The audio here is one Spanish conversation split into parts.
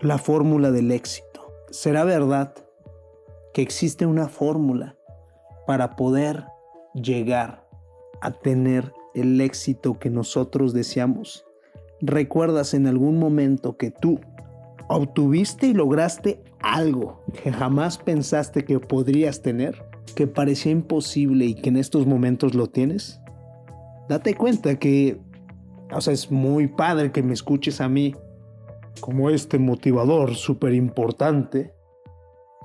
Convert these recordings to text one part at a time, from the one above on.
la fórmula del éxito. ¿Será verdad que existe una fórmula para poder llegar a tener el éxito que nosotros deseamos? ¿Recuerdas en algún momento que tú obtuviste y lograste algo que jamás pensaste que podrías tener? ¿Que parecía imposible y que en estos momentos lo tienes? Date cuenta que, o sea, es muy padre que me escuches a mí como este motivador súper importante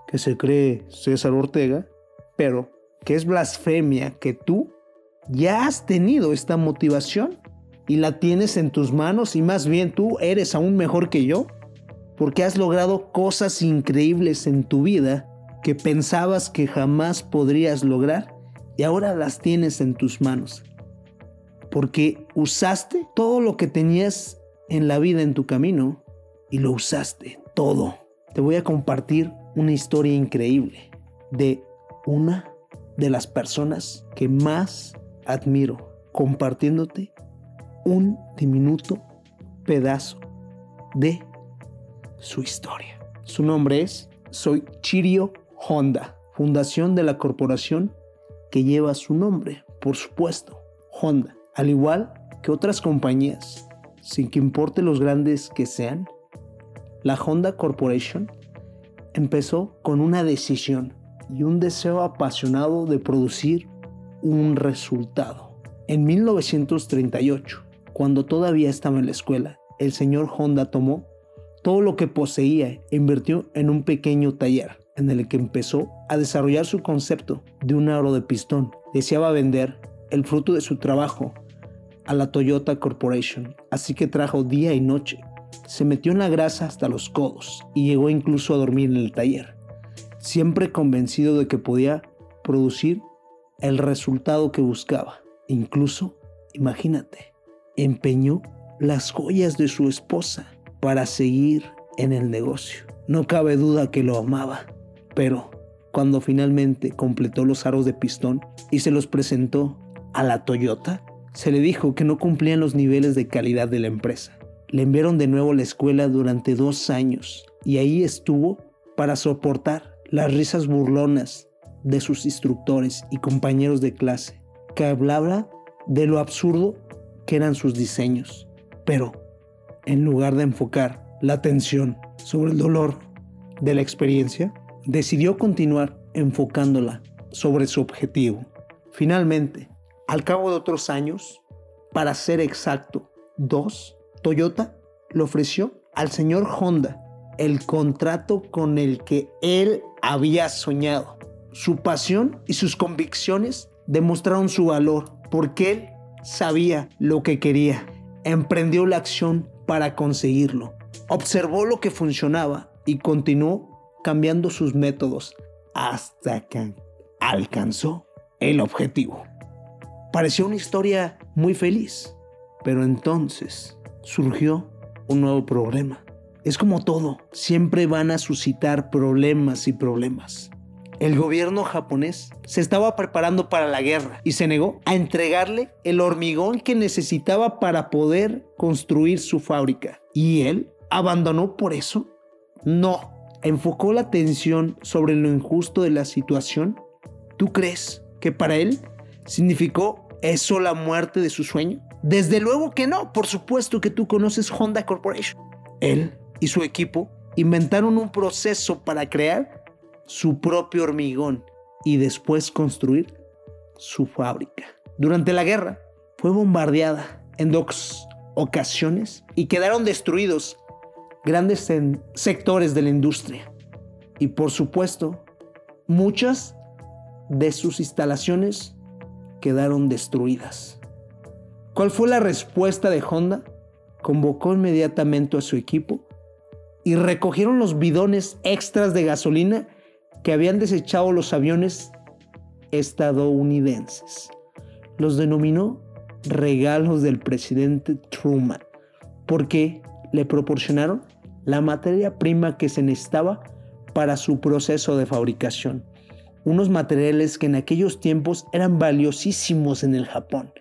que se cree César Ortega, pero que es blasfemia que tú ya has tenido esta motivación y la tienes en tus manos y más bien tú eres aún mejor que yo porque has logrado cosas increíbles en tu vida que pensabas que jamás podrías lograr y ahora las tienes en tus manos. Porque usaste todo lo que tenías en la vida en tu camino y lo usaste todo. Te voy a compartir una historia increíble de una de las personas que más admiro compartiéndote un diminuto pedazo de su historia. Su nombre es Soy Chirio Honda, fundación de la corporación que lleva su nombre, por supuesto, Honda. Al igual que otras compañías, sin que importe los grandes que sean, la Honda Corporation empezó con una decisión y un deseo apasionado de producir un resultado. En 1938, cuando todavía estaba en la escuela, el señor Honda tomó todo lo que poseía e invirtió en un pequeño taller en el que empezó a desarrollar su concepto de un aro de pistón. Deseaba vender el fruto de su trabajo a la Toyota Corporation, así que trajo día y noche. Se metió en la grasa hasta los codos y llegó incluso a dormir en el taller, siempre convencido de que podía producir el resultado que buscaba. Incluso, imagínate, empeñó las joyas de su esposa para seguir en el negocio. No cabe duda que lo amaba, pero cuando finalmente completó los aros de pistón y se los presentó a la Toyota, se le dijo que no cumplían los niveles de calidad de la empresa. Le enviaron de nuevo a la escuela durante dos años y ahí estuvo para soportar las risas burlonas de sus instructores y compañeros de clase, que hablaban de lo absurdo que eran sus diseños. Pero en lugar de enfocar la atención sobre el dolor de la experiencia, decidió continuar enfocándola sobre su objetivo. Finalmente, al cabo de otros años, para ser exacto, dos, Toyota le ofreció al señor Honda el contrato con el que él había soñado. Su pasión y sus convicciones demostraron su valor porque él sabía lo que quería. Emprendió la acción para conseguirlo. Observó lo que funcionaba y continuó cambiando sus métodos hasta que alcanzó el objetivo. Pareció una historia muy feliz, pero entonces surgió un nuevo problema. Es como todo, siempre van a suscitar problemas y problemas el gobierno japonés se estaba preparando para la guerra y se negó a entregarle el hormigón que necesitaba para poder construir su fábrica. ¿Y él abandonó por eso? No, enfocó la atención sobre lo injusto de la situación. ¿Tú crees que para él significó eso la muerte de su sueño? Desde luego que no, por supuesto que tú conoces Honda Corporation. Él y su equipo inventaron un proceso para crear su propio hormigón y después construir su fábrica. Durante la guerra fue bombardeada en dos ocasiones y quedaron destruidos grandes sectores de la industria. Y por supuesto, muchas de sus instalaciones quedaron destruidas. ¿Cuál fue la respuesta de Honda? Convocó inmediatamente a su equipo y recogieron los bidones extras de gasolina que habían desechado los aviones estadounidenses. Los denominó regalos del presidente Truman, porque le proporcionaron la materia prima que se necesitaba para su proceso de fabricación. Unos materiales que en aquellos tiempos eran valiosísimos en el Japón.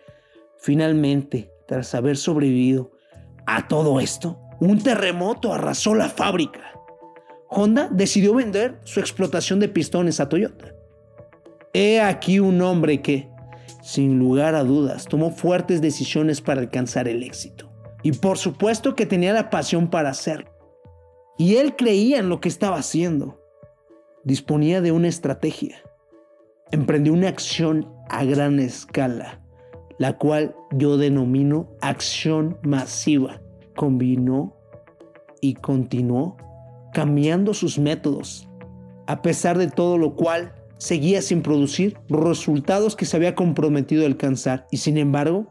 Finalmente, tras haber sobrevivido a todo esto, Un terremoto arrasó la fábrica. Honda decidió vender su explotación de pistones a Toyota. He aquí un hombre que, sin lugar a dudas, tomó fuertes decisiones para alcanzar el éxito. Y por supuesto que tenía la pasión para hacerlo. Y él creía en lo que estaba haciendo. Disponía de una estrategia. Emprendió una acción a gran escala, la cual yo denomino acción masiva. Combinó y continuó cambiando sus métodos, a pesar de todo lo cual seguía sin producir resultados que se había comprometido a alcanzar y sin embargo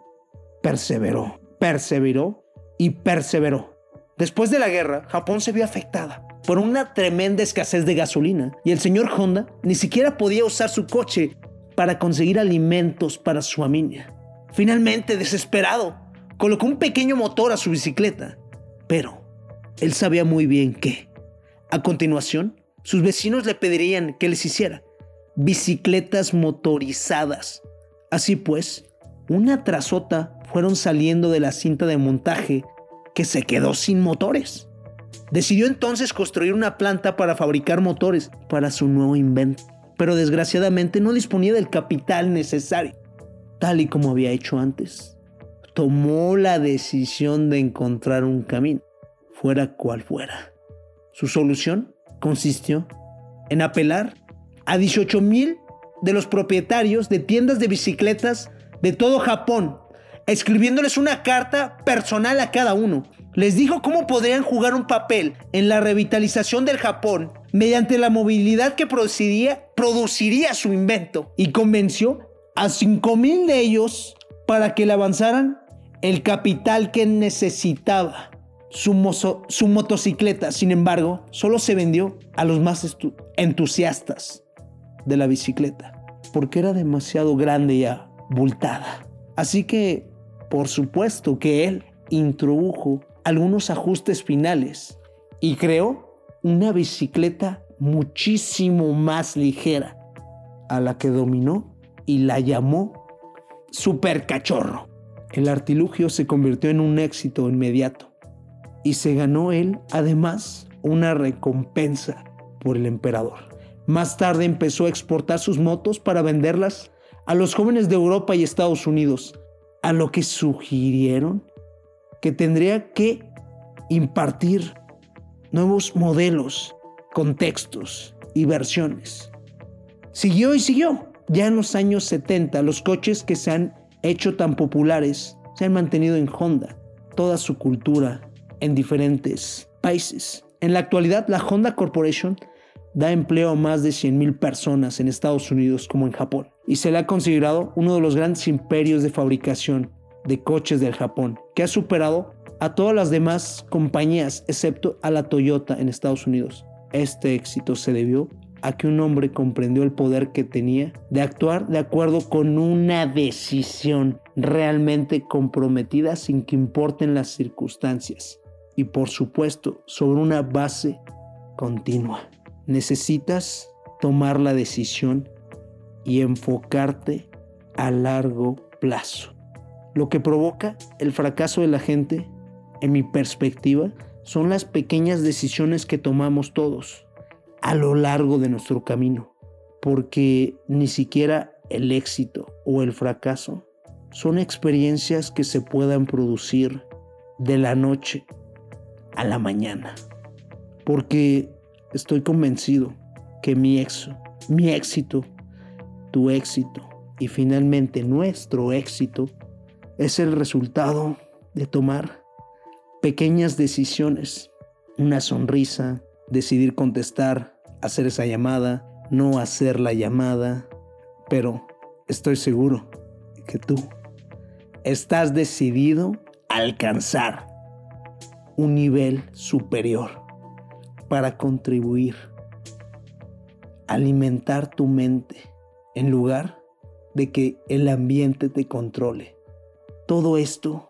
perseveró, perseveró y perseveró. Después de la guerra, Japón se vio afectada por una tremenda escasez de gasolina y el señor Honda ni siquiera podía usar su coche para conseguir alimentos para su familia. Finalmente, desesperado, colocó un pequeño motor a su bicicleta, pero él sabía muy bien que, a continuación, sus vecinos le pedirían que les hiciera bicicletas motorizadas. Así pues, una tras otra fueron saliendo de la cinta de montaje que se quedó sin motores. Decidió entonces construir una planta para fabricar motores para su nuevo invento, pero desgraciadamente no disponía del capital necesario, tal y como había hecho antes. Tomó la decisión de encontrar un camino, fuera cual fuera. Su solución consistió en apelar a 18 mil de los propietarios de tiendas de bicicletas de todo Japón, escribiéndoles una carta personal a cada uno. Les dijo cómo podrían jugar un papel en la revitalización del Japón mediante la movilidad que produciría, produciría su invento y convenció a 5 mil de ellos para que le avanzaran el capital que necesitaba su, su motocicleta, sin embargo, solo se vendió a los más entusiastas de la bicicleta, porque era demasiado grande y abultada. Así que, por supuesto que él introdujo algunos ajustes finales y creó una bicicleta muchísimo más ligera, a la que dominó y la llamó Super Cachorro. El artilugio se convirtió en un éxito inmediato y se ganó él además una recompensa por el emperador. Más tarde empezó a exportar sus motos para venderlas a los jóvenes de Europa y Estados Unidos, a lo que sugirieron que tendría que impartir nuevos modelos, contextos y versiones. Siguió y siguió. Ya en los años 70 los coches que se han hecho tan populares se han mantenido en Honda, toda su cultura, en diferentes países. En la actualidad, la Honda Corporation da empleo a más de 100.000 personas en Estados Unidos como en Japón y se le ha considerado uno de los grandes imperios de fabricación de coches del Japón, que ha superado a todas las demás compañías excepto a la Toyota en Estados Unidos. Este éxito se debió a que un hombre comprendió el poder que tenía de actuar de acuerdo con una decisión realmente comprometida sin que importen las circunstancias y por supuesto sobre una base continua. Necesitas tomar la decisión y enfocarte a largo plazo. Lo que provoca el fracaso de la gente, en mi perspectiva, son las pequeñas decisiones que tomamos todos a lo largo de nuestro camino, porque ni siquiera el éxito o el fracaso son experiencias que se puedan producir de la noche a la mañana. Porque estoy convencido que mi, mi éxito, tu éxito y finalmente nuestro éxito es el resultado de tomar pequeñas decisiones. Una sonrisa, decidir contestar, hacer esa llamada, no hacer la llamada. Pero estoy seguro que tú estás decidido a alcanzar un nivel superior para contribuir, alimentar tu mente en lugar de que el ambiente te controle. Todo esto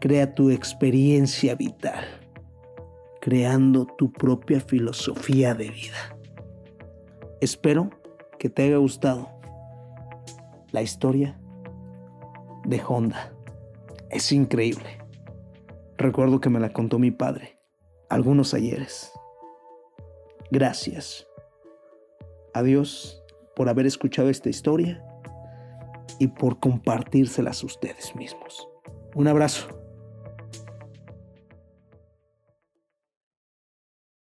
crea tu experiencia vital, creando tu propia filosofía de vida. Espero que te haya gustado la historia de Honda. Es increíble Recuerdo que me la contó mi padre, algunos ayeres. Gracias. Adiós por haber escuchado esta historia y por compartírselas ustedes mismos. Un abrazo.